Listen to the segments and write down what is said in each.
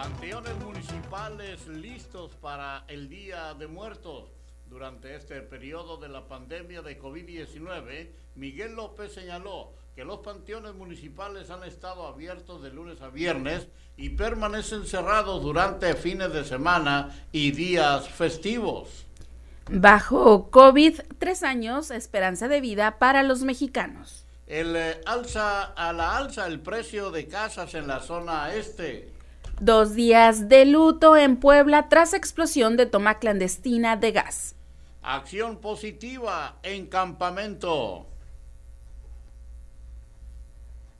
Panteones municipales listos para el Día de Muertos. Durante este periodo de la pandemia de COVID-19, Miguel López señaló que los panteones municipales han estado abiertos de lunes a viernes y permanecen cerrados durante fines de semana y días festivos. Bajo COVID, tres años, esperanza de vida para los mexicanos. El eh, alza a la alza el precio de casas en la zona este. Dos días de luto en Puebla tras explosión de toma clandestina de gas. Acción positiva en campamento.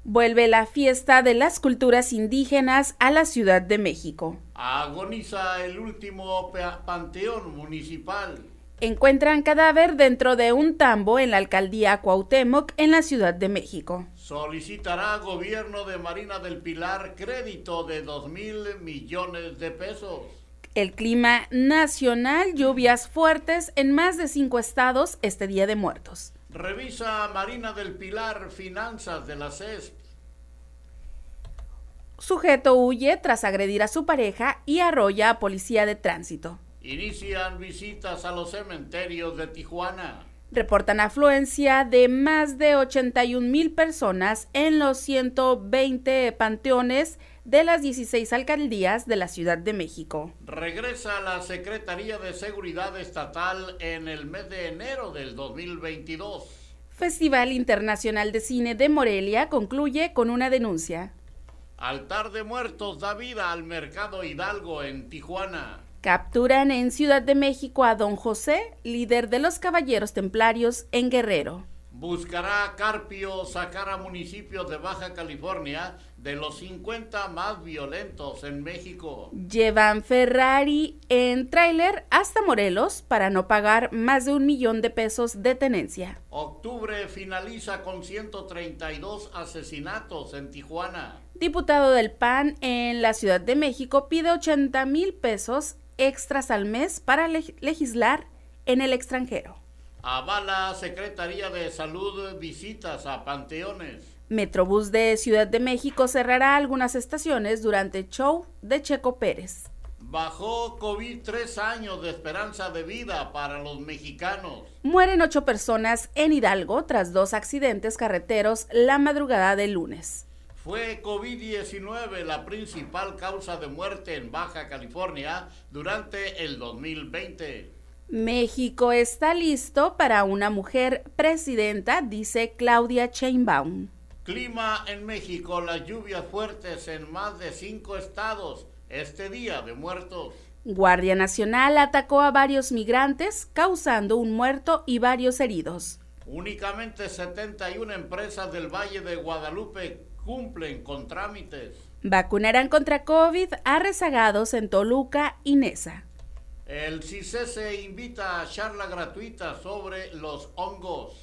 Vuelve la fiesta de las culturas indígenas a la Ciudad de México. Agoniza el último panteón municipal. Encuentran cadáver dentro de un tambo en la alcaldía Cuauhtémoc en la Ciudad de México. Solicitará gobierno de Marina del Pilar crédito de 2 mil millones de pesos. El clima nacional, lluvias fuertes en más de cinco estados este Día de Muertos. Revisa Marina del Pilar Finanzas de la CESP. Sujeto huye tras agredir a su pareja y arrolla a policía de tránsito. Inician visitas a los cementerios de Tijuana. Reportan afluencia de más de 81 mil personas en los 120 panteones de las 16 alcaldías de la Ciudad de México. Regresa la Secretaría de Seguridad Estatal en el mes de enero del 2022. Festival Internacional de Cine de Morelia concluye con una denuncia. Altar de Muertos da vida al Mercado Hidalgo en Tijuana. Capturan en Ciudad de México a don José, líder de los Caballeros Templarios en Guerrero. Buscará Carpio sacar a municipios de Baja California de los 50 más violentos en México. Llevan Ferrari en tráiler hasta Morelos para no pagar más de un millón de pesos de tenencia. Octubre finaliza con 132 asesinatos en Tijuana. Diputado del PAN en la Ciudad de México pide 80 mil pesos extras al mes para legislar en el extranjero. Avala Secretaría de Salud visitas a panteones. Metrobús de Ciudad de México cerrará algunas estaciones durante el show de Checo Pérez. Bajó COVID tres años de esperanza de vida para los mexicanos. Mueren ocho personas en Hidalgo tras dos accidentes carreteros la madrugada del lunes. Fue COVID-19 la principal causa de muerte en Baja California durante el 2020. México está listo para una mujer presidenta, dice Claudia Sheinbaum. Clima en México, las lluvias fuertes en más de cinco estados este día de muertos. Guardia Nacional atacó a varios migrantes, causando un muerto y varios heridos. Únicamente 71 empresas del Valle de Guadalupe cumplen con trámites. Vacunarán contra COVID a rezagados en Toluca y Nesa. El CICESE invita a charla gratuita sobre los hongos.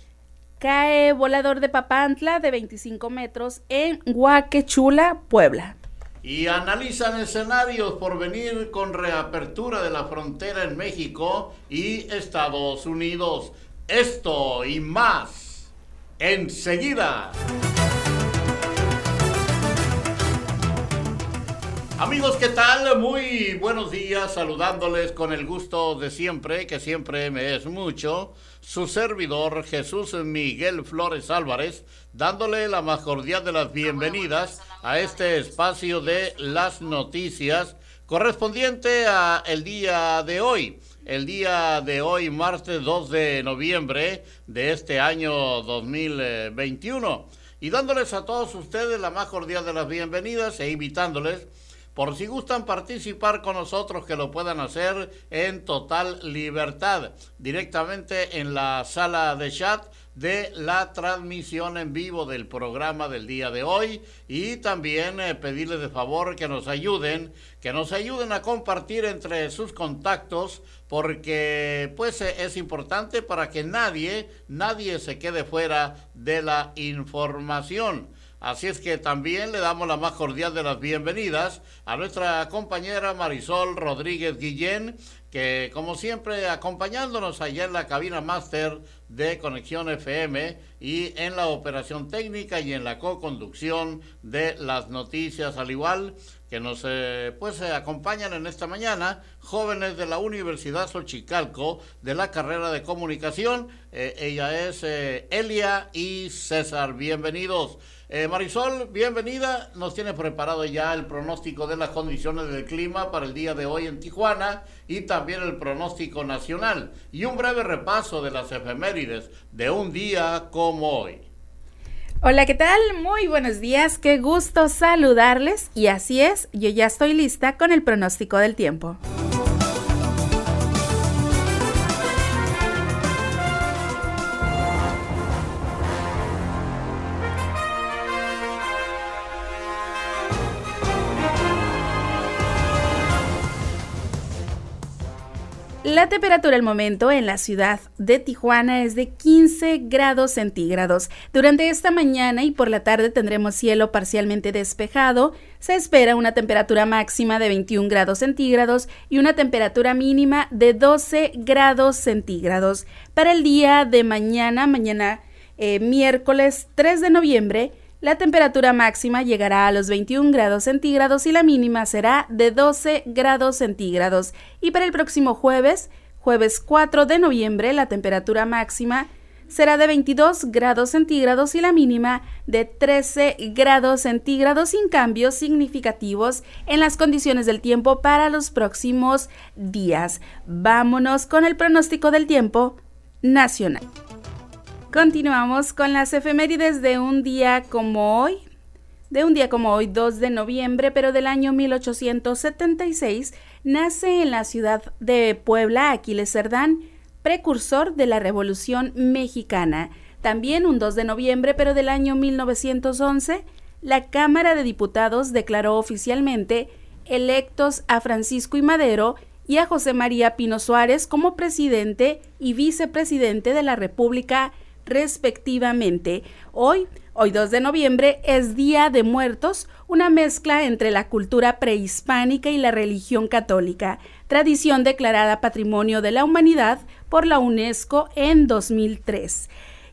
Cae volador de Papantla de 25 metros en Huaquechula, Puebla. Y analizan escenarios por venir con reapertura de la frontera en México y Estados Unidos. Esto y más enseguida. Amigos, ¿qué tal? Muy buenos días, saludándoles con el gusto de siempre, que siempre me es mucho, su servidor Jesús Miguel Flores Álvarez, dándole la más cordial de las bienvenidas a este espacio de las noticias correspondiente a el día de hoy. El día de hoy, martes 2 de noviembre de este año 2021. Y dándoles a todos ustedes la más cordial de las bienvenidas e invitándoles por si gustan participar con nosotros, que lo puedan hacer en total libertad, directamente en la sala de chat de la transmisión en vivo del programa del día de hoy y también eh, pedirles de favor que nos ayuden, que nos ayuden a compartir entre sus contactos porque pues eh, es importante para que nadie, nadie se quede fuera de la información. Así es que también le damos la más cordial de las bienvenidas a nuestra compañera Marisol Rodríguez Guillén, que como siempre acompañándonos allá en la cabina máster de Conexión FM y en la operación técnica y en la co-conducción de las noticias, al igual que nos eh, pues eh, acompañan en esta mañana, jóvenes de la Universidad Xochicalco de la carrera de comunicación. Eh, ella es Elia y César. Bienvenidos. Marisol, bienvenida. Nos tiene preparado ya el pronóstico de las condiciones del clima para el día de hoy en Tijuana y también el pronóstico nacional y un breve repaso de las efemérides de un día como hoy. Hola, ¿qué tal? Muy buenos días, qué gusto saludarles y así es, yo ya estoy lista con el pronóstico del tiempo. La temperatura al momento en la ciudad de Tijuana es de 15 grados centígrados. Durante esta mañana y por la tarde tendremos cielo parcialmente despejado. Se espera una temperatura máxima de 21 grados centígrados y una temperatura mínima de 12 grados centígrados. Para el día de mañana, mañana eh, miércoles 3 de noviembre, la temperatura máxima llegará a los 21 grados centígrados y la mínima será de 12 grados centígrados. Y para el próximo jueves, jueves 4 de noviembre, la temperatura máxima será de 22 grados centígrados y la mínima de 13 grados centígrados sin cambios significativos en las condiciones del tiempo para los próximos días. Vámonos con el pronóstico del tiempo nacional. Continuamos con las efemérides de un día como hoy, de un día como hoy, 2 de noviembre, pero del año 1876, nace en la ciudad de Puebla Aquiles Cerdán, precursor de la Revolución Mexicana. También un 2 de noviembre, pero del año 1911, la Cámara de Diputados declaró oficialmente electos a Francisco y Madero y a José María Pino Suárez como presidente y vicepresidente de la República respectivamente. Hoy, hoy 2 de noviembre, es Día de Muertos, una mezcla entre la cultura prehispánica y la religión católica, tradición declarada Patrimonio de la Humanidad por la UNESCO en 2003.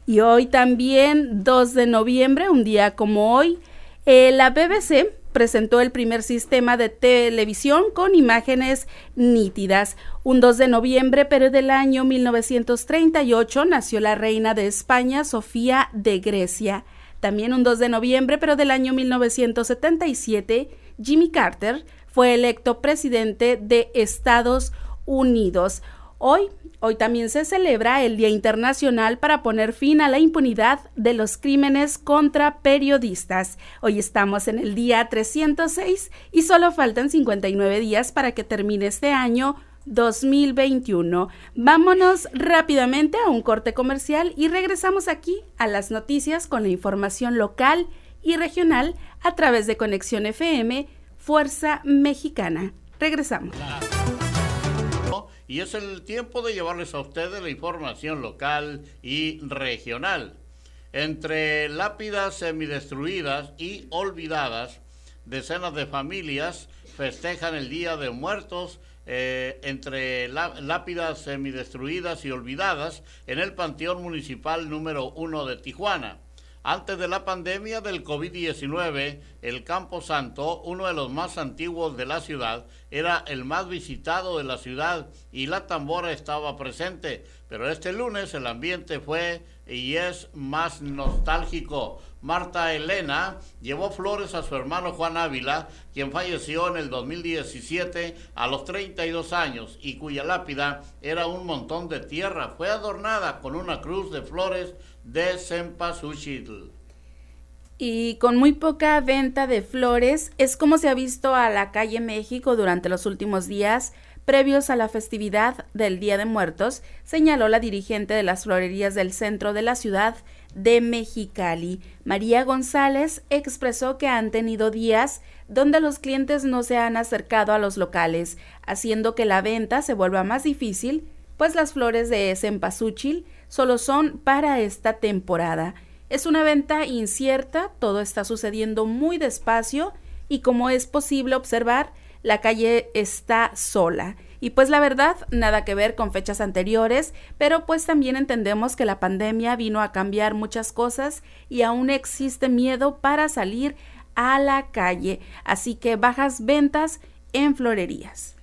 Y hoy también, 2 de noviembre, un día como hoy, eh, la BBC presentó el primer sistema de televisión con imágenes nítidas. Un 2 de noviembre, pero del año 1938, nació la reina de España, Sofía de Grecia. También un 2 de noviembre, pero del año 1977, Jimmy Carter fue electo presidente de Estados Unidos. Hoy, hoy también se celebra el Día Internacional para poner fin a la impunidad de los crímenes contra periodistas. Hoy estamos en el día 306 y solo faltan 59 días para que termine este año 2021. Vámonos rápidamente a un corte comercial y regresamos aquí a las noticias con la información local y regional a través de Conexión FM Fuerza Mexicana. Regresamos y es el tiempo de llevarles a ustedes la información local y regional. Entre lápidas semidestruidas y olvidadas, decenas de familias festejan el Día de Muertos eh, entre lápidas semidestruidas y olvidadas en el Panteón Municipal número 1 de Tijuana. Antes de la pandemia del COVID-19, el Campo Santo, uno de los más antiguos de la ciudad, era el más visitado de la ciudad y la tambora estaba presente. Pero este lunes el ambiente fue y es más nostálgico. Marta Elena llevó flores a su hermano Juan Ávila, quien falleció en el 2017 a los 32 años y cuya lápida era un montón de tierra. Fue adornada con una cruz de flores de Cempasúchitl. Y con muy poca venta de flores, es como se ha visto a la calle México durante los últimos días previos a la festividad del Día de Muertos, señaló la dirigente de las florerías del centro de la ciudad de Mexicali. María González expresó que han tenido días donde los clientes no se han acercado a los locales, haciendo que la venta se vuelva más difícil, pues las flores de cempasúchil solo son para esta temporada. Es una venta incierta, todo está sucediendo muy despacio y como es posible observar, la calle está sola. Y pues la verdad, nada que ver con fechas anteriores, pero pues también entendemos que la pandemia vino a cambiar muchas cosas y aún existe miedo para salir a la calle. Así que bajas ventas en florerías.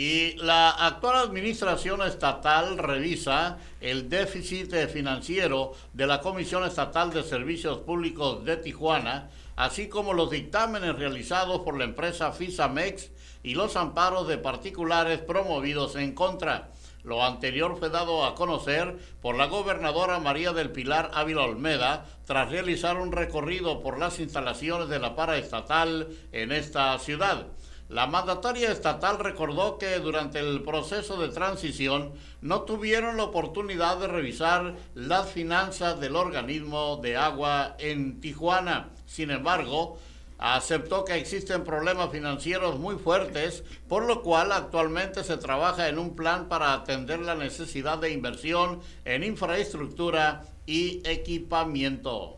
Y la actual administración estatal revisa el déficit financiero de la Comisión Estatal de Servicios Públicos de Tijuana, así como los dictámenes realizados por la empresa FISAMEX y los amparos de particulares promovidos en contra. Lo anterior fue dado a conocer por la gobernadora María del Pilar Ávila Olmeda tras realizar un recorrido por las instalaciones de la paraestatal en esta ciudad. La mandataria estatal recordó que durante el proceso de transición no tuvieron la oportunidad de revisar las finanzas del organismo de agua en Tijuana. Sin embargo, aceptó que existen problemas financieros muy fuertes, por lo cual actualmente se trabaja en un plan para atender la necesidad de inversión en infraestructura y equipamiento.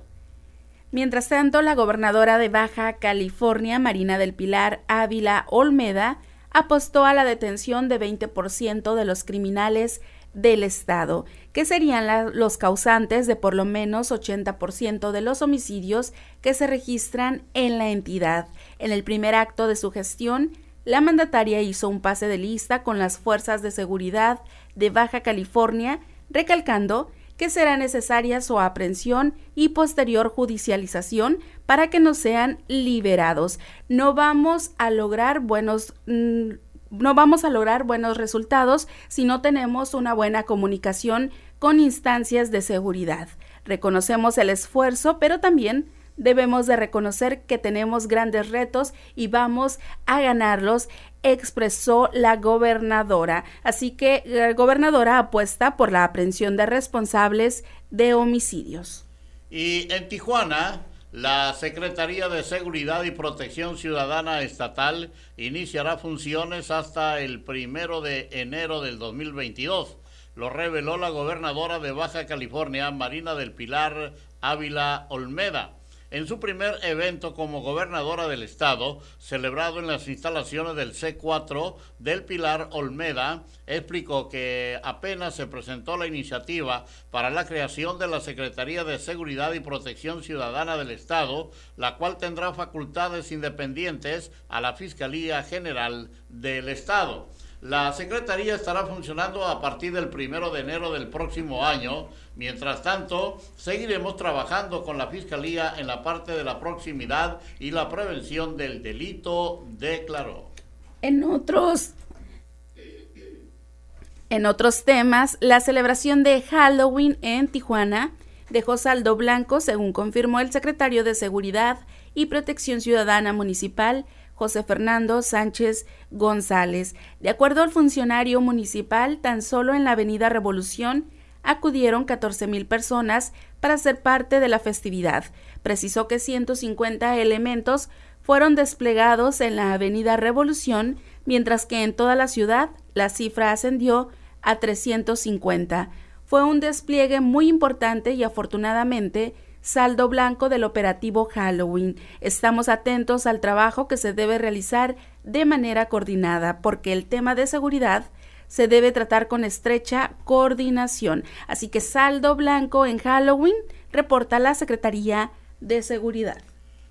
Mientras tanto, la gobernadora de Baja California, Marina del Pilar Ávila Olmeda, apostó a la detención de 20% de los criminales del Estado, que serían los causantes de por lo menos 80% de los homicidios que se registran en la entidad. En el primer acto de su gestión, la mandataria hizo un pase de lista con las fuerzas de seguridad de Baja California, recalcando que será necesaria su aprehensión y posterior judicialización para que no sean liberados. No vamos a lograr buenos mm, no vamos a lograr buenos resultados si no tenemos una buena comunicación con instancias de seguridad. Reconocemos el esfuerzo, pero también debemos de reconocer que tenemos grandes retos y vamos a ganarlos, expresó la gobernadora. Así que la gobernadora apuesta por la aprehensión de responsables de homicidios. Y en Tijuana, la Secretaría de Seguridad y Protección Ciudadana Estatal iniciará funciones hasta el primero de enero del 2022. Lo reveló la gobernadora de Baja California, Marina del Pilar Ávila Olmeda en su primer evento como gobernadora del estado, celebrado en las instalaciones del C4 del Pilar Olmeda, explicó que apenas se presentó la iniciativa para la creación de la Secretaría de Seguridad y Protección Ciudadana del Estado, la cual tendrá facultades independientes a la Fiscalía General del Estado. La Secretaría estará funcionando a partir del primero de enero del próximo año. Mientras tanto, seguiremos trabajando con la Fiscalía en la parte de la proximidad y la prevención del delito, declaró. En otros en otros temas, la celebración de Halloween en Tijuana dejó saldo blanco, según confirmó el secretario de Seguridad y Protección Ciudadana Municipal, José Fernando Sánchez González. De acuerdo al funcionario municipal, tan solo en la Avenida Revolución acudieron 14 mil personas para ser parte de la festividad. Precisó que 150 elementos fueron desplegados en la Avenida Revolución, mientras que en toda la ciudad la cifra ascendió a 350. Fue un despliegue muy importante y afortunadamente saldo blanco del operativo Halloween. Estamos atentos al trabajo que se debe realizar de manera coordinada, porque el tema de seguridad se debe tratar con estrecha coordinación. Así que saldo blanco en Halloween, reporta la Secretaría de Seguridad.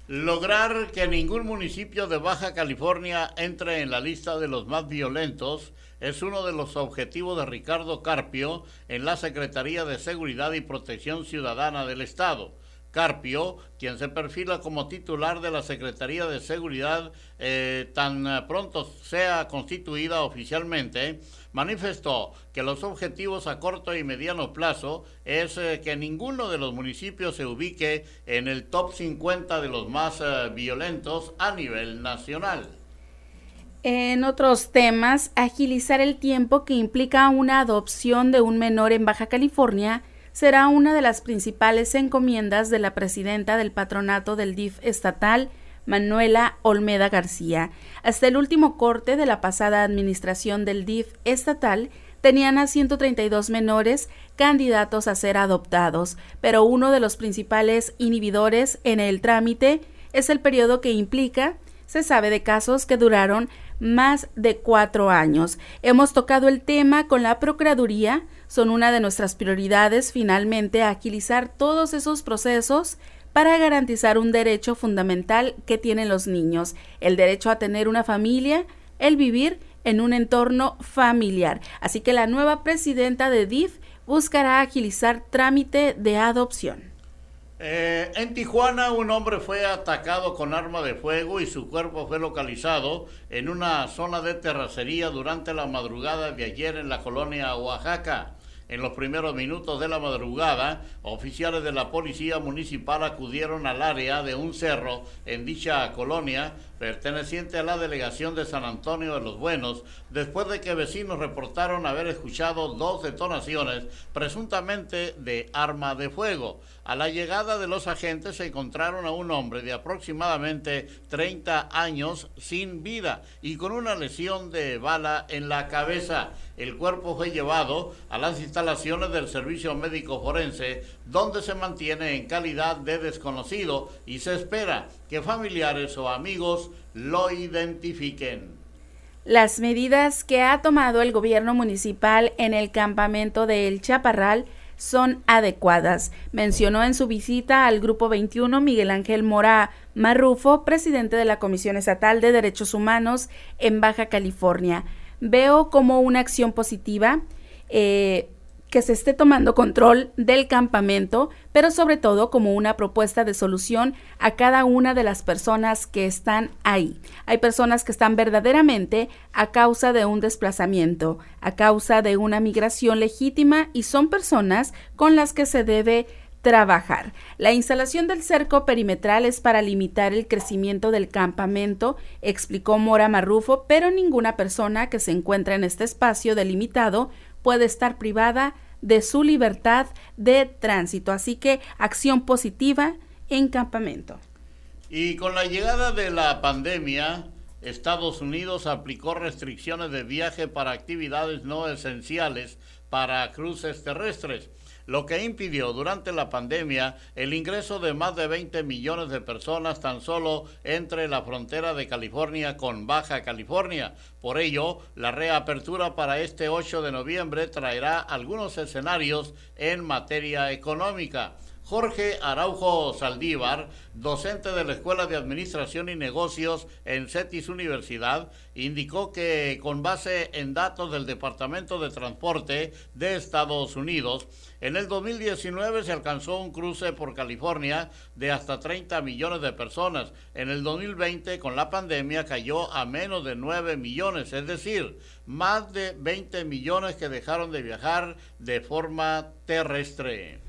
Lograr que ningún municipio de Baja California entre en la lista de los más violentos es uno de los objetivos de Ricardo Carpio en la Secretaría de Seguridad y Protección Ciudadana del Estado. Carpio, quien se perfila como titular de la Secretaría de Seguridad eh, tan pronto sea constituida oficialmente, manifestó que los objetivos a corto y mediano plazo es eh, que ninguno de los municipios se ubique en el top 50 de los más eh, violentos a nivel nacional. En otros temas, agilizar el tiempo que implica una adopción de un menor en Baja California será una de las principales encomiendas de la presidenta del patronato del DIF estatal, Manuela Olmeda García. Hasta el último corte de la pasada administración del DIF estatal, tenían a 132 menores candidatos a ser adoptados, pero uno de los principales inhibidores en el trámite es el periodo que implica se sabe de casos que duraron más de cuatro años. Hemos tocado el tema con la Procuraduría. Son una de nuestras prioridades finalmente agilizar todos esos procesos para garantizar un derecho fundamental que tienen los niños, el derecho a tener una familia, el vivir en un entorno familiar. Así que la nueva presidenta de DIF buscará agilizar trámite de adopción. Eh, en Tijuana un hombre fue atacado con arma de fuego y su cuerpo fue localizado en una zona de terracería durante la madrugada de ayer en la colonia Oaxaca. En los primeros minutos de la madrugada, oficiales de la Policía Municipal acudieron al área de un cerro en dicha colonia, perteneciente a la delegación de San Antonio de los Buenos, después de que vecinos reportaron haber escuchado dos detonaciones presuntamente de arma de fuego. A la llegada de los agentes se encontraron a un hombre de aproximadamente 30 años sin vida y con una lesión de bala en la cabeza. El cuerpo fue llevado a las instalaciones del Servicio Médico Forense, donde se mantiene en calidad de desconocido y se espera que familiares o amigos lo identifiquen. Las medidas que ha tomado el gobierno municipal en el campamento de El Chaparral son adecuadas, mencionó en su visita al Grupo 21 Miguel Ángel Mora Marrufo, presidente de la Comisión Estatal de Derechos Humanos en Baja California. Veo como una acción positiva. Eh, que se esté tomando control del campamento, pero sobre todo como una propuesta de solución a cada una de las personas que están ahí. Hay personas que están verdaderamente a causa de un desplazamiento, a causa de una migración legítima y son personas con las que se debe trabajar. La instalación del cerco perimetral es para limitar el crecimiento del campamento, explicó Mora Marrufo, pero ninguna persona que se encuentra en este espacio delimitado puede estar privada de su libertad de tránsito. Así que acción positiva en campamento. Y con la llegada de la pandemia, Estados Unidos aplicó restricciones de viaje para actividades no esenciales para cruces terrestres lo que impidió durante la pandemia el ingreso de más de 20 millones de personas tan solo entre la frontera de California con Baja California. Por ello, la reapertura para este 8 de noviembre traerá algunos escenarios en materia económica. Jorge Araujo Saldívar, docente de la Escuela de Administración y Negocios en CETIS Universidad, indicó que con base en datos del Departamento de Transporte de Estados Unidos, en el 2019 se alcanzó un cruce por California de hasta 30 millones de personas. En el 2020, con la pandemia, cayó a menos de 9 millones, es decir, más de 20 millones que dejaron de viajar de forma terrestre.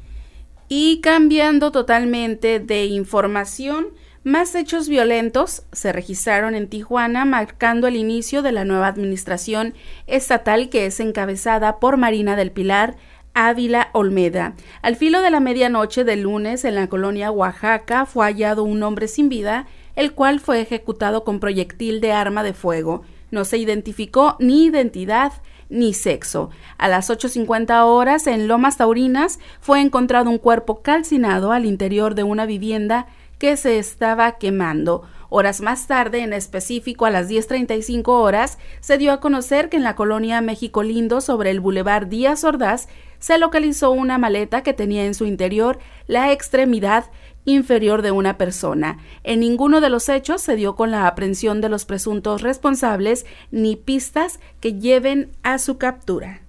Y cambiando totalmente de información, más hechos violentos se registraron en Tijuana, marcando el inicio de la nueva administración estatal que es encabezada por Marina del Pilar Ávila Olmeda. Al filo de la medianoche del lunes en la colonia Oaxaca fue hallado un hombre sin vida, el cual fue ejecutado con proyectil de arma de fuego. No se identificó ni identidad ni sexo. A las 8.50 horas en Lomas Taurinas fue encontrado un cuerpo calcinado al interior de una vivienda que se estaba quemando. Horas más tarde, en específico a las 10.35 horas, se dio a conocer que en la colonia México Lindo, sobre el Boulevard Díaz Ordaz, se localizó una maleta que tenía en su interior la extremidad inferior de una persona. En ninguno de los hechos se dio con la aprehensión de los presuntos responsables ni pistas que lleven a su captura.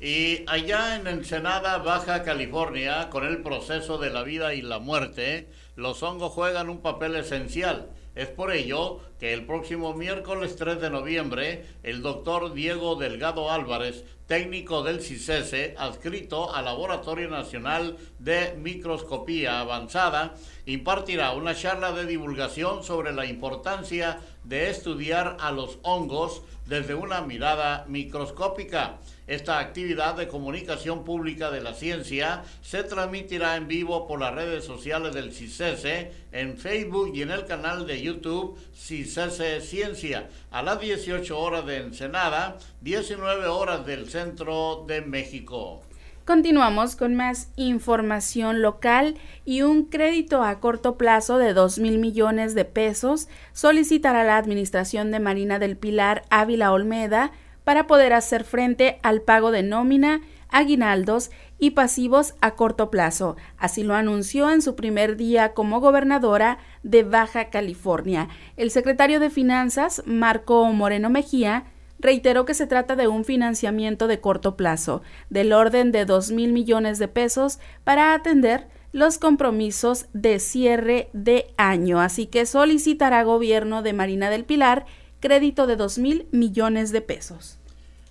Y allá en Ensenada, Baja California, con el proceso de la vida y la muerte, los hongos juegan un papel esencial. Es por ello que el próximo miércoles 3 de noviembre, el doctor Diego Delgado Álvarez técnico del CICESE, adscrito al Laboratorio Nacional de Microscopía Avanzada, impartirá una charla de divulgación sobre la importancia de estudiar a los hongos desde una mirada microscópica. Esta actividad de comunicación pública de la ciencia se transmitirá en vivo por las redes sociales del CICESE, en Facebook y en el canal de YouTube CICESE Ciencia, a las 18 horas de Ensenada, 19 horas del centro de México. Continuamos con más información local y un crédito a corto plazo de 2 mil millones de pesos solicitará la Administración de Marina del Pilar Ávila Olmeda para poder hacer frente al pago de nómina aguinaldos y pasivos a corto plazo. Así lo anunció en su primer día como gobernadora de Baja California. El secretario de Finanzas, Marco Moreno Mejía, reiteró que se trata de un financiamiento de corto plazo, del orden de 2 mil millones de pesos, para atender los compromisos de cierre de año. Así que solicitará gobierno de Marina del Pilar crédito de 2 mil millones de pesos.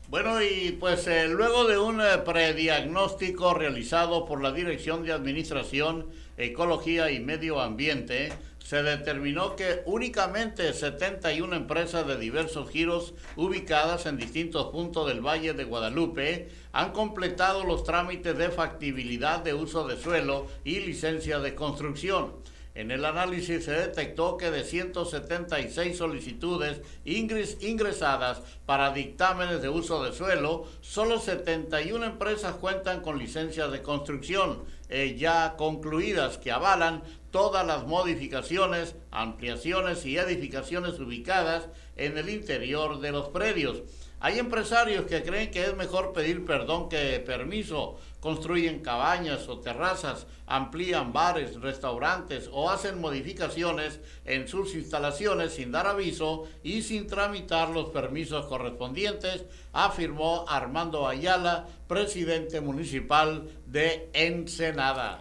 Bueno, y pues eh, luego de un eh, prediagnóstico realizado por la Dirección de Administración, Ecología y Medio Ambiente, se determinó que únicamente 71 empresas de diversos giros ubicadas en distintos puntos del Valle de Guadalupe han completado los trámites de factibilidad de uso de suelo y licencia de construcción. En el análisis se detectó que de 176 solicitudes ingresadas para dictámenes de uso de suelo, solo 71 empresas cuentan con licencias de construcción eh, ya concluidas que avalan todas las modificaciones, ampliaciones y edificaciones ubicadas en el interior de los predios. Hay empresarios que creen que es mejor pedir perdón que permiso, construyen cabañas o terrazas, amplían bares, restaurantes o hacen modificaciones en sus instalaciones sin dar aviso y sin tramitar los permisos correspondientes, afirmó Armando Ayala, presidente municipal de Ensenada.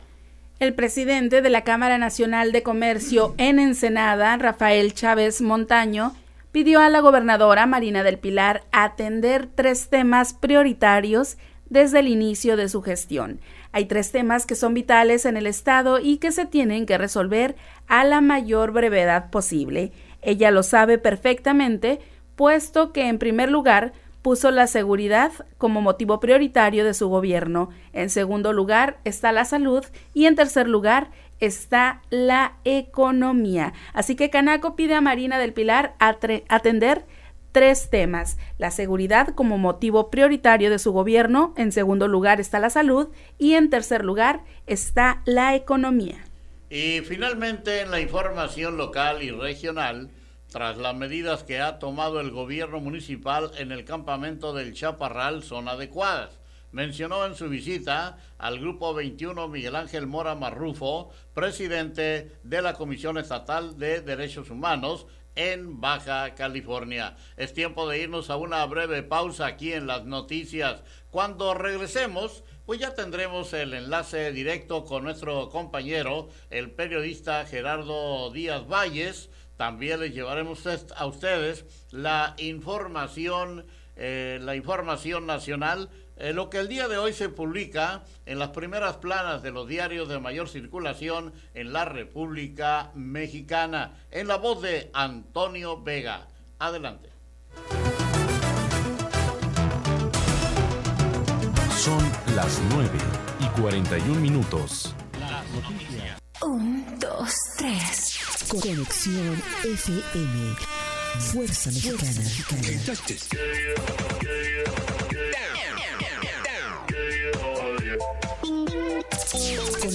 El presidente de la Cámara Nacional de Comercio en Ensenada, Rafael Chávez Montaño, pidió a la gobernadora Marina del Pilar atender tres temas prioritarios desde el inicio de su gestión. Hay tres temas que son vitales en el Estado y que se tienen que resolver a la mayor brevedad posible. Ella lo sabe perfectamente, puesto que en primer lugar puso la seguridad como motivo prioritario de su gobierno. En segundo lugar está la salud y en tercer lugar está la economía. Así que Canaco pide a Marina del Pilar atender tres temas. La seguridad como motivo prioritario de su gobierno, en segundo lugar está la salud y en tercer lugar está la economía. Y finalmente en la información local y regional, tras las medidas que ha tomado el gobierno municipal en el campamento del Chaparral son adecuadas mencionó en su visita al Grupo 21 Miguel Ángel Mora Marrufo, presidente de la Comisión Estatal de Derechos Humanos en Baja California. Es tiempo de irnos a una breve pausa aquí en las noticias. Cuando regresemos, pues ya tendremos el enlace directo con nuestro compañero, el periodista Gerardo Díaz Valles. También les llevaremos a ustedes la información, eh, la información nacional eh, lo que el día de hoy se publica en las primeras planas de los diarios de mayor circulación en la República Mexicana, en la voz de Antonio Vega. Adelante. Son las 9 y 41 minutos. Un, dos, tres. Conexión FM. Fuerza Mexicana. Con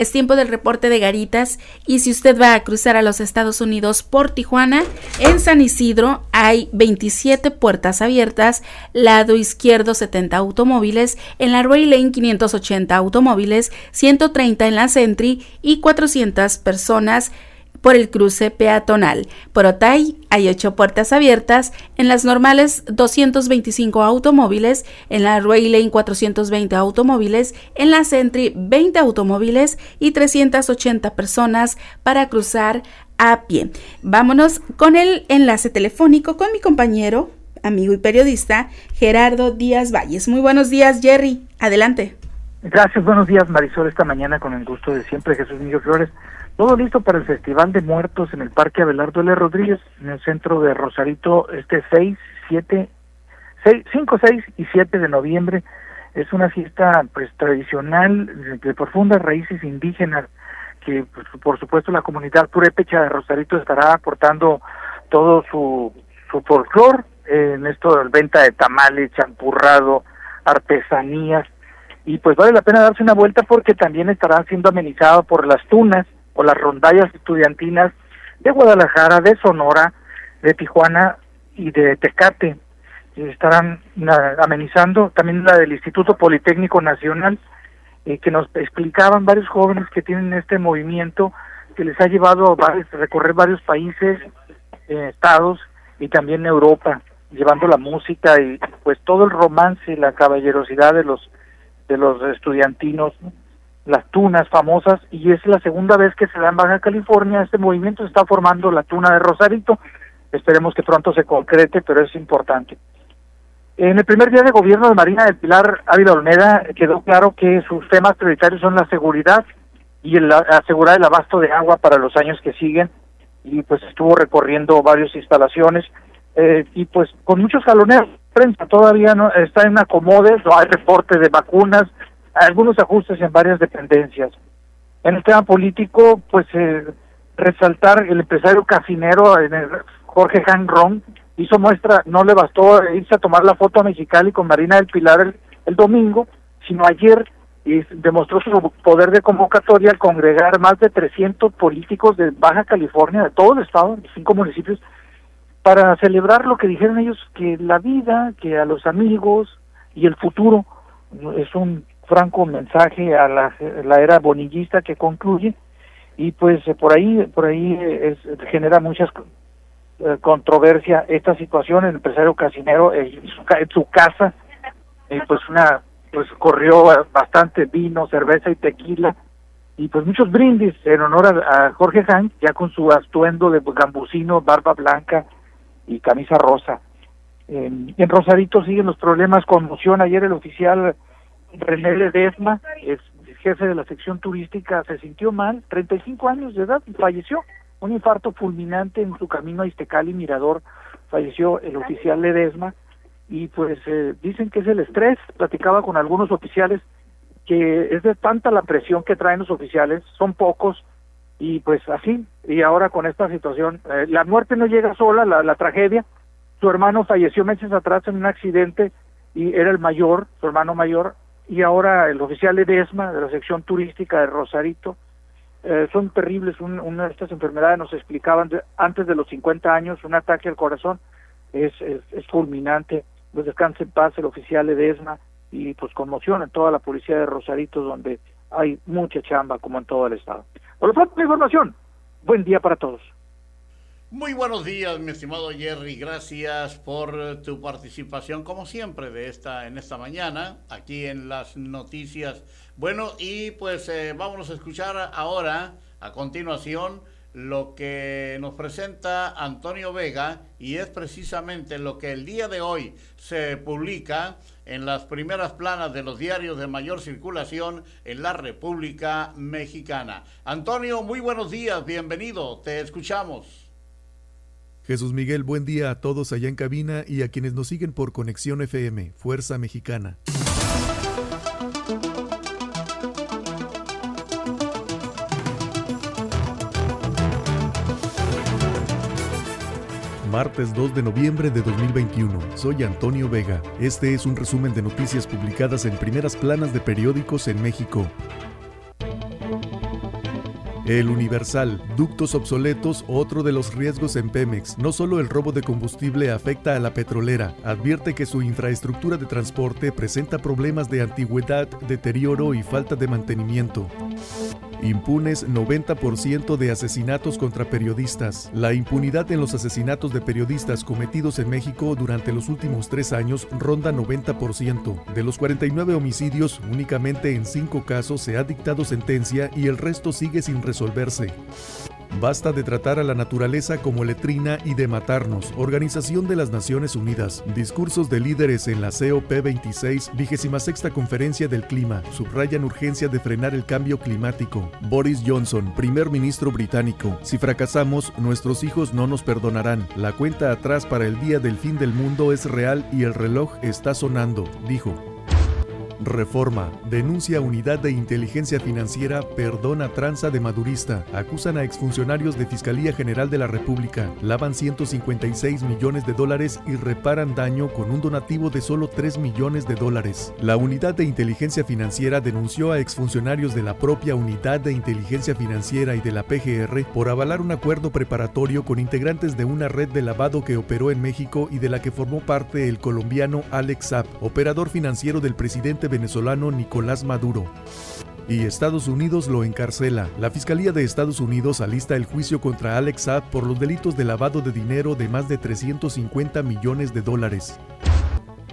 Es tiempo del reporte de Garitas. Y si usted va a cruzar a los Estados Unidos por Tijuana, en San Isidro hay 27 puertas abiertas, lado izquierdo 70 automóviles, en la Ray Lane 580 automóviles, 130 en la Sentry y 400 personas por el cruce peatonal. Por Otay hay ocho puertas abiertas, en las normales 225 automóviles, en la Rail Lane 420 automóviles, en la Sentry 20 automóviles y 380 personas para cruzar a pie. Vámonos con el enlace telefónico con mi compañero, amigo y periodista Gerardo Díaz Valles. Muy buenos días, Jerry. Adelante. Gracias, buenos días, Marisol. Esta mañana con el gusto de siempre, Jesús Miguel Flores. Todo listo para el Festival de Muertos en el Parque Abelardo L. Rodríguez, en el centro de Rosarito, este 6, 7, 6, 5, 6 y 7 de noviembre. Es una fiesta pues tradicional de profundas raíces indígenas que pues, por supuesto la comunidad purépecha de Rosarito estará aportando todo su su folclor, en esto de venta de tamales, champurrado, artesanías, y pues vale la pena darse una vuelta porque también estarán siendo amenizados por las tunas las rondallas estudiantinas de Guadalajara, de Sonora, de Tijuana y de Tecate. Estarán amenizando también la del Instituto Politécnico Nacional, eh, que nos explicaban varios jóvenes que tienen este movimiento que les ha llevado a recorrer varios países, eh, estados y también Europa, llevando la música y pues todo el romance y la caballerosidad de los de los estudiantinos, las tunas famosas, y es la segunda vez que se da en Baja California, este movimiento se está formando la tuna de Rosarito, esperemos que pronto se concrete, pero es importante. En el primer día de gobierno de Marina del Pilar Ávila Olmeda quedó claro que sus temas prioritarios son la seguridad y el asegurar el abasto de agua para los años que siguen. Y pues estuvo recorriendo varias instalaciones eh, y pues con muchos jaloneos. Prensa todavía no está en acomodes, no hay reporte de vacunas, algunos ajustes en varias dependencias. En el tema político, pues eh, resaltar el empresario casinero en el Jorge Han Ron hizo muestra, no le bastó irse a tomar la foto a Mexicali con Marina del Pilar el, el domingo, sino ayer y demostró su poder de convocatoria al congregar más de 300 políticos de Baja California, de todo el estado, de cinco municipios, para celebrar lo que dijeron ellos, que la vida, que a los amigos y el futuro es un franco mensaje a la, era bonillista que concluye y pues por ahí por ahí es, genera muchas eh, controversia esta situación el empresario casinero en su, casa y pues una pues corrió bastante vino cerveza y tequila y pues muchos brindis en honor a, Jorge Han ya con su astuendo de gambusino barba blanca y camisa rosa. en Rosarito siguen los problemas con moción. Ayer el oficial René Ledesma, es jefe de la sección turística, se sintió mal, 35 años de edad, y falleció. Un infarto fulminante en su camino a Iztecali Mirador, falleció el oficial Ledesma. Y pues eh, dicen que es el estrés, platicaba con algunos oficiales que es de tanta la presión que traen los oficiales, son pocos, y pues así, y ahora con esta situación, eh, la muerte no llega sola, la, la tragedia, su hermano falleció meses atrás en un accidente y era el mayor, su hermano mayor, y ahora el oficial Edesma de la sección turística de Rosarito, eh, son terribles, una de estas enfermedades nos explicaban antes de los 50 años, un ataque al corazón es, fulminante, pues descanse en paz el oficial Edesma y pues conmoción en toda la policía de Rosarito donde hay mucha chamba como en todo el estado. Por lo tanto, la información. Buen día para todos. Muy buenos días, mi estimado Jerry. Gracias por tu participación, como siempre, de esta en esta mañana, aquí en las noticias. Bueno, y pues eh, vamos a escuchar ahora, a continuación, lo que nos presenta Antonio Vega, y es precisamente lo que el día de hoy se publica en las primeras planas de los diarios de mayor circulación en la República Mexicana. Antonio, muy buenos días, bienvenido, te escuchamos. Jesús Miguel, buen día a todos allá en cabina y a quienes nos siguen por Conexión FM, Fuerza Mexicana. martes 2 de noviembre de 2021. Soy Antonio Vega. Este es un resumen de noticias publicadas en primeras planas de periódicos en México. El Universal, ductos obsoletos, otro de los riesgos en Pemex. No solo el robo de combustible afecta a la petrolera, advierte que su infraestructura de transporte presenta problemas de antigüedad, deterioro y falta de mantenimiento. Impunes 90% de asesinatos contra periodistas. La impunidad en los asesinatos de periodistas cometidos en México durante los últimos tres años ronda 90%. De los 49 homicidios, únicamente en cinco casos se ha dictado sentencia y el resto sigue sin resolverse. Basta de tratar a la naturaleza como letrina y de matarnos. Organización de las Naciones Unidas. Discursos de líderes en la COP26, 26 Conferencia del Clima. Subrayan urgencia de frenar el cambio climático. Boris Johnson, primer ministro británico. Si fracasamos, nuestros hijos no nos perdonarán. La cuenta atrás para el día del fin del mundo es real y el reloj está sonando, dijo. Reforma. Denuncia Unidad de Inteligencia Financiera Perdona Tranza de Madurista. Acusan a exfuncionarios de Fiscalía General de la República. Lavan 156 millones de dólares y reparan daño con un donativo de solo 3 millones de dólares. La Unidad de Inteligencia Financiera denunció a exfuncionarios de la propia Unidad de Inteligencia Financiera y de la PGR por avalar un acuerdo preparatorio con integrantes de una red de lavado que operó en México y de la que formó parte el colombiano Alex Saab, operador financiero del presidente venezolano Nicolás Maduro y Estados Unidos lo encarcela. La Fiscalía de Estados Unidos alista el juicio contra Alex Saab por los delitos de lavado de dinero de más de 350 millones de dólares.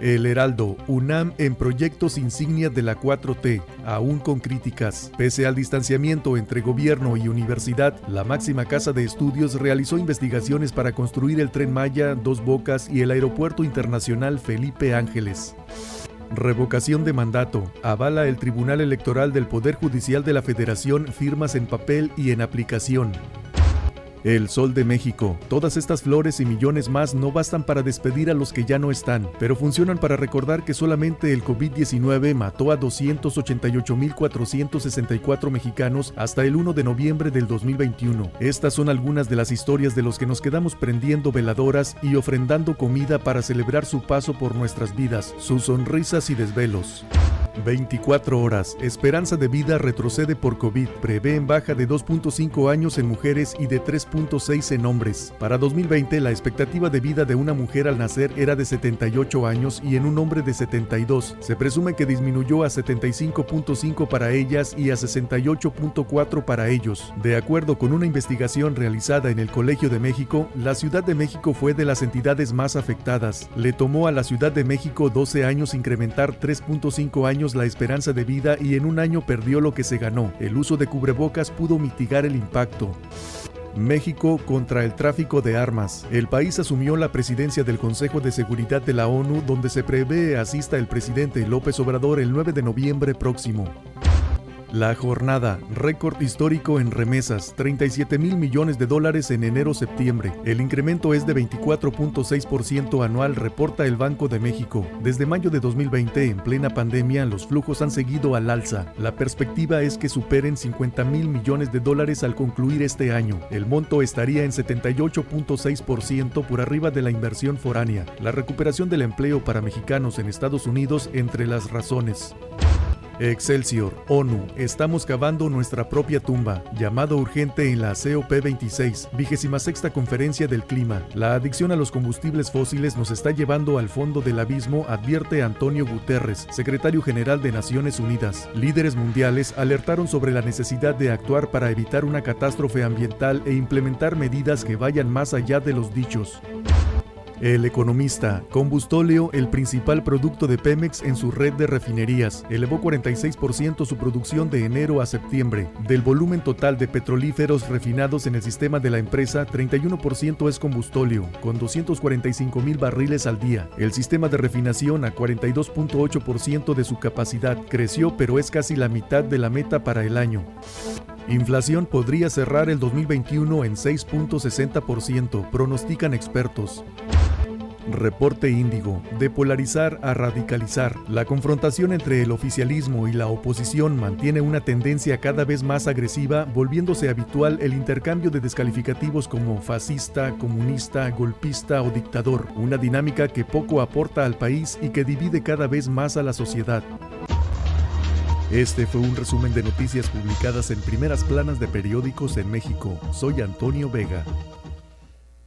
El Heraldo, UNAM en proyectos insignias de la 4T, aún con críticas. Pese al distanciamiento entre gobierno y universidad, la máxima casa de estudios realizó investigaciones para construir el tren Maya, Dos Bocas y el Aeropuerto Internacional Felipe Ángeles. Revocación de mandato. Avala el Tribunal Electoral del Poder Judicial de la Federación firmas en papel y en aplicación. El Sol de México. Todas estas flores y millones más no bastan para despedir a los que ya no están, pero funcionan para recordar que solamente el COVID-19 mató a 288.464 mexicanos hasta el 1 de noviembre del 2021. Estas son algunas de las historias de los que nos quedamos prendiendo veladoras y ofrendando comida para celebrar su paso por nuestras vidas, sus sonrisas y desvelos. 24 horas. Esperanza de vida retrocede por COVID. Prevé en baja de 2.5 años en mujeres y de 3.6 en hombres. Para 2020, la expectativa de vida de una mujer al nacer era de 78 años y en un hombre de 72. Se presume que disminuyó a 75.5 para ellas y a 68.4 para ellos. De acuerdo con una investigación realizada en el Colegio de México, la Ciudad de México fue de las entidades más afectadas. Le tomó a la Ciudad de México 12 años incrementar 3.5 años la esperanza de vida y en un año perdió lo que se ganó. El uso de cubrebocas pudo mitigar el impacto. México contra el tráfico de armas. El país asumió la presidencia del Consejo de Seguridad de la ONU, donde se prevé asista el presidente López Obrador el 9 de noviembre próximo. La jornada, récord histórico en remesas, 37 mil millones de dólares en enero-septiembre. El incremento es de 24.6% anual, reporta el Banco de México. Desde mayo de 2020, en plena pandemia, los flujos han seguido al alza. La perspectiva es que superen 50 mil millones de dólares al concluir este año. El monto estaría en 78.6% por arriba de la inversión foránea. La recuperación del empleo para mexicanos en Estados Unidos entre las razones. Excelsior, ONU, estamos cavando nuestra propia tumba. Llamado urgente en la COP26, vigésima sexta conferencia del clima. La adicción a los combustibles fósiles nos está llevando al fondo del abismo, advierte Antonio Guterres, secretario general de Naciones Unidas. Líderes mundiales alertaron sobre la necesidad de actuar para evitar una catástrofe ambiental e implementar medidas que vayan más allá de los dichos. El economista, combustóleo, el principal producto de Pemex en su red de refinerías, elevó 46% su producción de enero a septiembre. Del volumen total de petrolíferos refinados en el sistema de la empresa, 31% es combustóleo, con 245 mil barriles al día. El sistema de refinación a 42.8% de su capacidad creció, pero es casi la mitad de la meta para el año. Inflación podría cerrar el 2021 en 6.60%, pronostican expertos. Reporte Índigo. De polarizar a radicalizar. La confrontación entre el oficialismo y la oposición mantiene una tendencia cada vez más agresiva, volviéndose habitual el intercambio de descalificativos como fascista, comunista, golpista o dictador, una dinámica que poco aporta al país y que divide cada vez más a la sociedad. Este fue un resumen de noticias publicadas en primeras planas de periódicos en México. Soy Antonio Vega.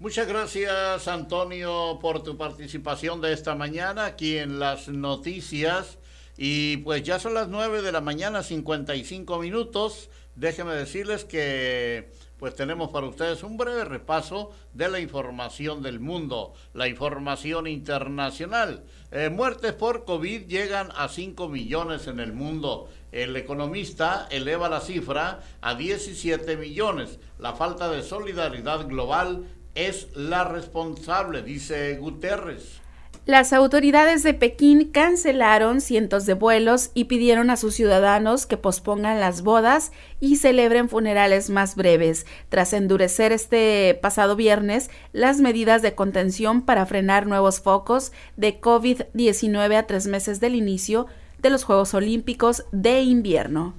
Muchas gracias Antonio por tu participación de esta mañana aquí en las noticias. Y pues ya son las 9 de la mañana, 55 minutos. Déjenme decirles que pues tenemos para ustedes un breve repaso de la información del mundo, la información internacional. Eh, muertes por COVID llegan a 5 millones en el mundo. El economista eleva la cifra a 17 millones. La falta de solidaridad global es la responsable, dice Guterres. Las autoridades de Pekín cancelaron cientos de vuelos y pidieron a sus ciudadanos que pospongan las bodas y celebren funerales más breves, tras endurecer este pasado viernes las medidas de contención para frenar nuevos focos de COVID-19 a tres meses del inicio de los Juegos Olímpicos de invierno.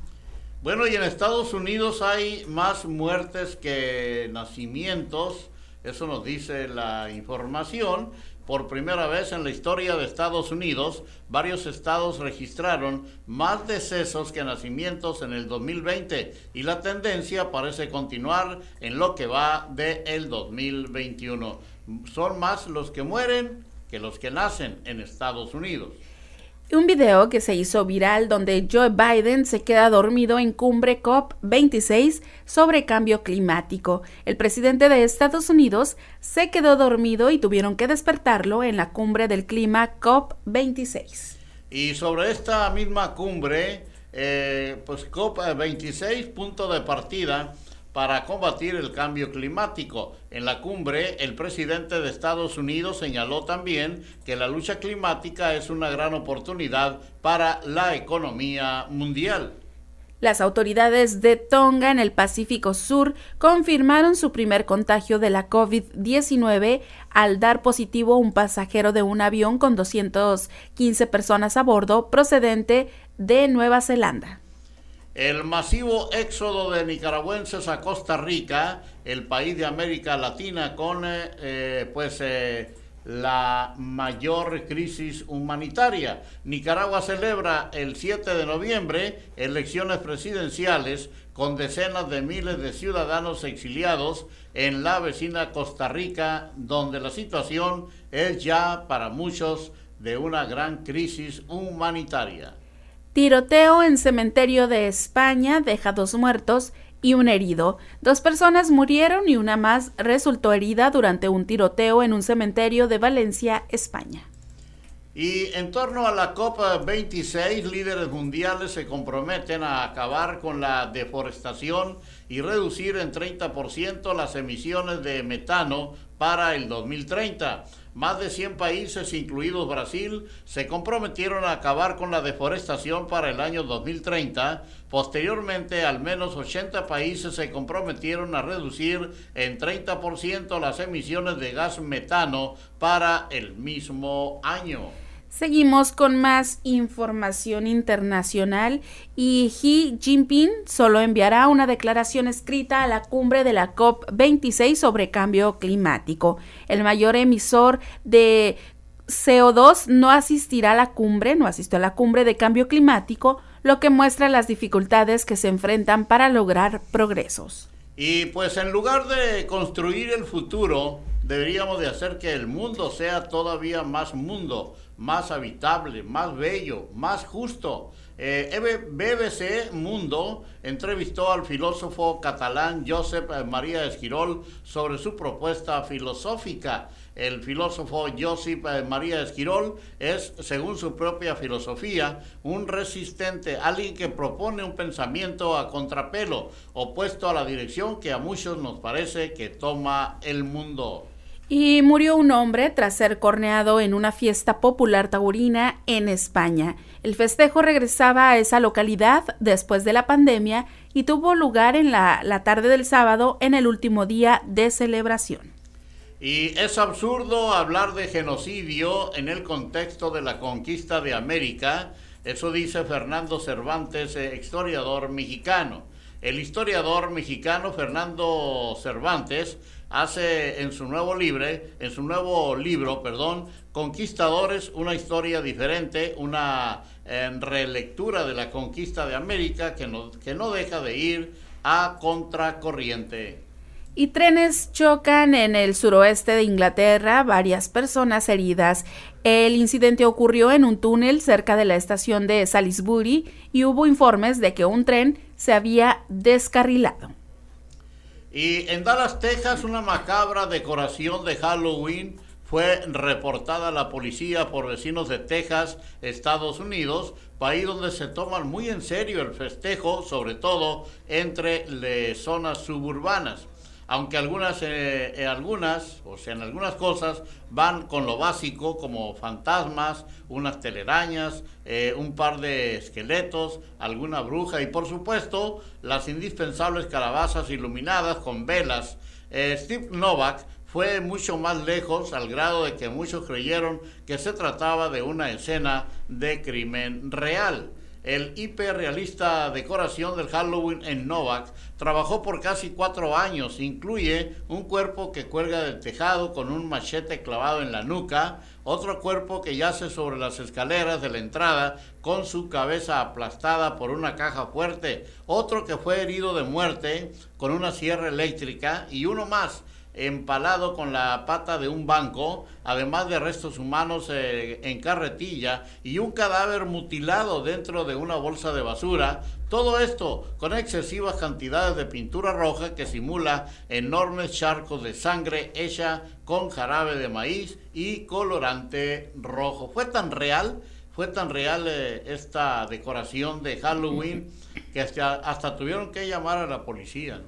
Bueno, y en Estados Unidos hay más muertes que nacimientos, eso nos dice la información. Por primera vez en la historia de Estados Unidos, varios estados registraron más decesos que nacimientos en el 2020 y la tendencia parece continuar en lo que va de el 2021. Son más los que mueren que los que nacen en Estados Unidos un video que se hizo viral donde Joe Biden se queda dormido en cumbre COP26 sobre cambio climático. El presidente de Estados Unidos se quedó dormido y tuvieron que despertarlo en la cumbre del clima COP26. Y sobre esta misma cumbre, eh, pues COP26, punto de partida, para combatir el cambio climático. En la cumbre, el presidente de Estados Unidos señaló también que la lucha climática es una gran oportunidad para la economía mundial. Las autoridades de Tonga en el Pacífico Sur confirmaron su primer contagio de la COVID-19 al dar positivo un pasajero de un avión con 215 personas a bordo procedente de Nueva Zelanda. El masivo éxodo de nicaragüenses a Costa Rica, el país de América Latina con eh, eh, pues eh, la mayor crisis humanitaria. Nicaragua celebra el 7 de noviembre elecciones presidenciales con decenas de miles de ciudadanos exiliados en la vecina Costa Rica, donde la situación es ya para muchos de una gran crisis humanitaria. Tiroteo en cementerio de España deja dos muertos y un herido. Dos personas murieron y una más resultó herida durante un tiroteo en un cementerio de Valencia, España. Y en torno a la Copa 26, líderes mundiales se comprometen a acabar con la deforestación y reducir en 30% las emisiones de metano para el 2030. Más de 100 países, incluidos Brasil, se comprometieron a acabar con la deforestación para el año 2030. Posteriormente, al menos 80 países se comprometieron a reducir en 30% las emisiones de gas metano para el mismo año. Seguimos con más información internacional y Xi Jinping solo enviará una declaración escrita a la cumbre de la COP26 sobre cambio climático. El mayor emisor de CO2 no asistirá a la cumbre, no asistió a la cumbre de cambio climático, lo que muestra las dificultades que se enfrentan para lograr progresos. Y pues en lugar de construir el futuro, deberíamos de hacer que el mundo sea todavía más mundo más habitable, más bello, más justo. Eh, BBC Mundo entrevistó al filósofo catalán Josep María Esquirol sobre su propuesta filosófica. El filósofo Josep María Esquirol es, según su propia filosofía, un resistente, alguien que propone un pensamiento a contrapelo, opuesto a la dirección que a muchos nos parece que toma el mundo. Y murió un hombre tras ser corneado en una fiesta popular taurina en España. El festejo regresaba a esa localidad después de la pandemia y tuvo lugar en la, la tarde del sábado en el último día de celebración. Y es absurdo hablar de genocidio en el contexto de la conquista de América, eso dice Fernando Cervantes, eh, historiador mexicano. El historiador mexicano Fernando Cervantes hace en su nuevo libro, en su nuevo libro, perdón, Conquistadores, una historia diferente, una eh, relectura de la conquista de América que no, que no deja de ir a contracorriente. Y trenes chocan en el suroeste de Inglaterra, varias personas heridas. El incidente ocurrió en un túnel cerca de la estación de Salisbury y hubo informes de que un tren se había descarrilado. Y en Dallas, Texas, una macabra decoración de Halloween fue reportada a la policía por vecinos de Texas, Estados Unidos, país donde se toman muy en serio el festejo, sobre todo entre las zonas suburbanas aunque algunas, eh, eh, algunas, o sea, en algunas cosas van con lo básico, como fantasmas, unas telarañas, eh, un par de esqueletos, alguna bruja y por supuesto las indispensables calabazas iluminadas con velas. Steve Novak fue mucho más lejos al grado de que muchos creyeron que se trataba de una escena de crimen real. El hiperrealista decoración del Halloween en Novak trabajó por casi cuatro años. Incluye un cuerpo que cuelga del tejado con un machete clavado en la nuca, otro cuerpo que yace sobre las escaleras de la entrada con su cabeza aplastada por una caja fuerte, otro que fue herido de muerte con una sierra eléctrica y uno más empalado con la pata de un banco, además de restos humanos eh, en carretilla y un cadáver mutilado dentro de una bolsa de basura. Todo esto con excesivas cantidades de pintura roja que simula enormes charcos de sangre hecha con jarabe de maíz y colorante rojo. Fue tan real, fue tan real eh, esta decoración de Halloween que hasta, hasta tuvieron que llamar a la policía.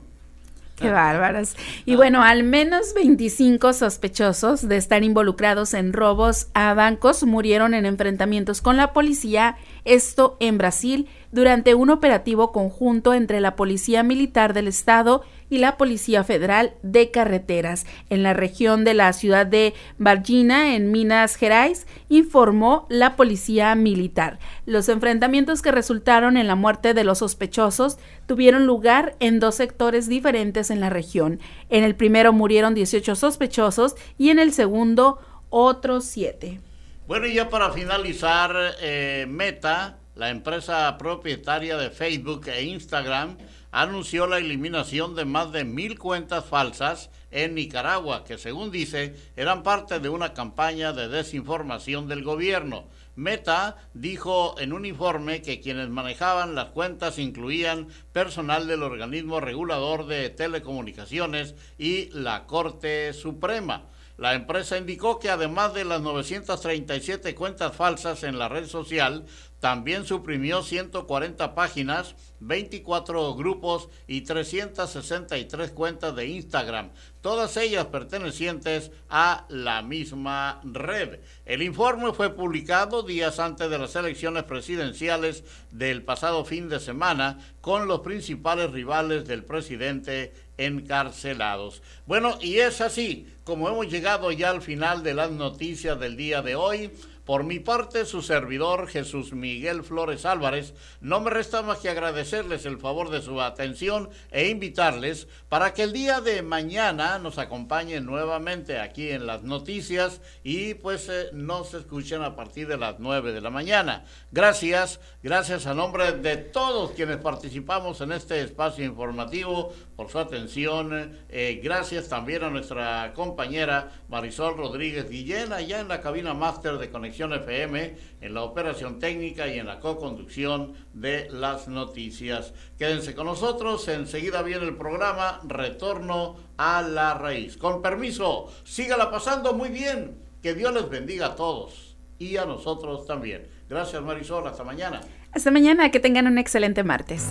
Qué bárbaros. Y bueno, al menos 25 sospechosos de estar involucrados en robos a bancos murieron en enfrentamientos con la policía, esto en Brasil, durante un operativo conjunto entre la Policía Militar del Estado y la Policía Federal de Carreteras en la región de la ciudad de Varginha, en Minas Gerais, informó la Policía Militar. Los enfrentamientos que resultaron en la muerte de los sospechosos tuvieron lugar en dos sectores diferentes en la región. En el primero murieron 18 sospechosos y en el segundo otros 7. Bueno, y ya para finalizar, eh, Meta, la empresa propietaria de Facebook e Instagram, anunció la eliminación de más de mil cuentas falsas en Nicaragua, que según dice eran parte de una campaña de desinformación del gobierno. Meta dijo en un informe que quienes manejaban las cuentas incluían personal del organismo regulador de telecomunicaciones y la Corte Suprema. La empresa indicó que además de las 937 cuentas falsas en la red social, también suprimió 140 páginas, 24 grupos y 363 cuentas de Instagram, todas ellas pertenecientes a la misma red. El informe fue publicado días antes de las elecciones presidenciales del pasado fin de semana con los principales rivales del presidente encarcelados. Bueno, y es así como hemos llegado ya al final de las noticias del día de hoy. Por mi parte, su servidor Jesús Miguel Flores Álvarez, no me resta más que agradecerles el favor de su atención e invitarles para que el día de mañana nos acompañen nuevamente aquí en las noticias y pues eh, nos escuchen a partir de las 9 de la mañana. Gracias, gracias a nombre de todos quienes participamos en este espacio informativo por su atención. Eh, gracias también a nuestra compañera Marisol Rodríguez Guillén, allá en la cabina máster de FM, en la operación técnica y en la co-conducción de las noticias. Quédense con nosotros, enseguida viene el programa Retorno a la Raíz. Con permiso, sígala pasando muy bien. Que Dios les bendiga a todos y a nosotros también. Gracias Marisol, hasta mañana. Hasta mañana, que tengan un excelente martes.